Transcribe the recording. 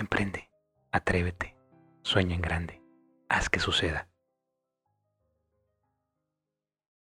Emprende, atrévete, sueña en grande, haz que suceda.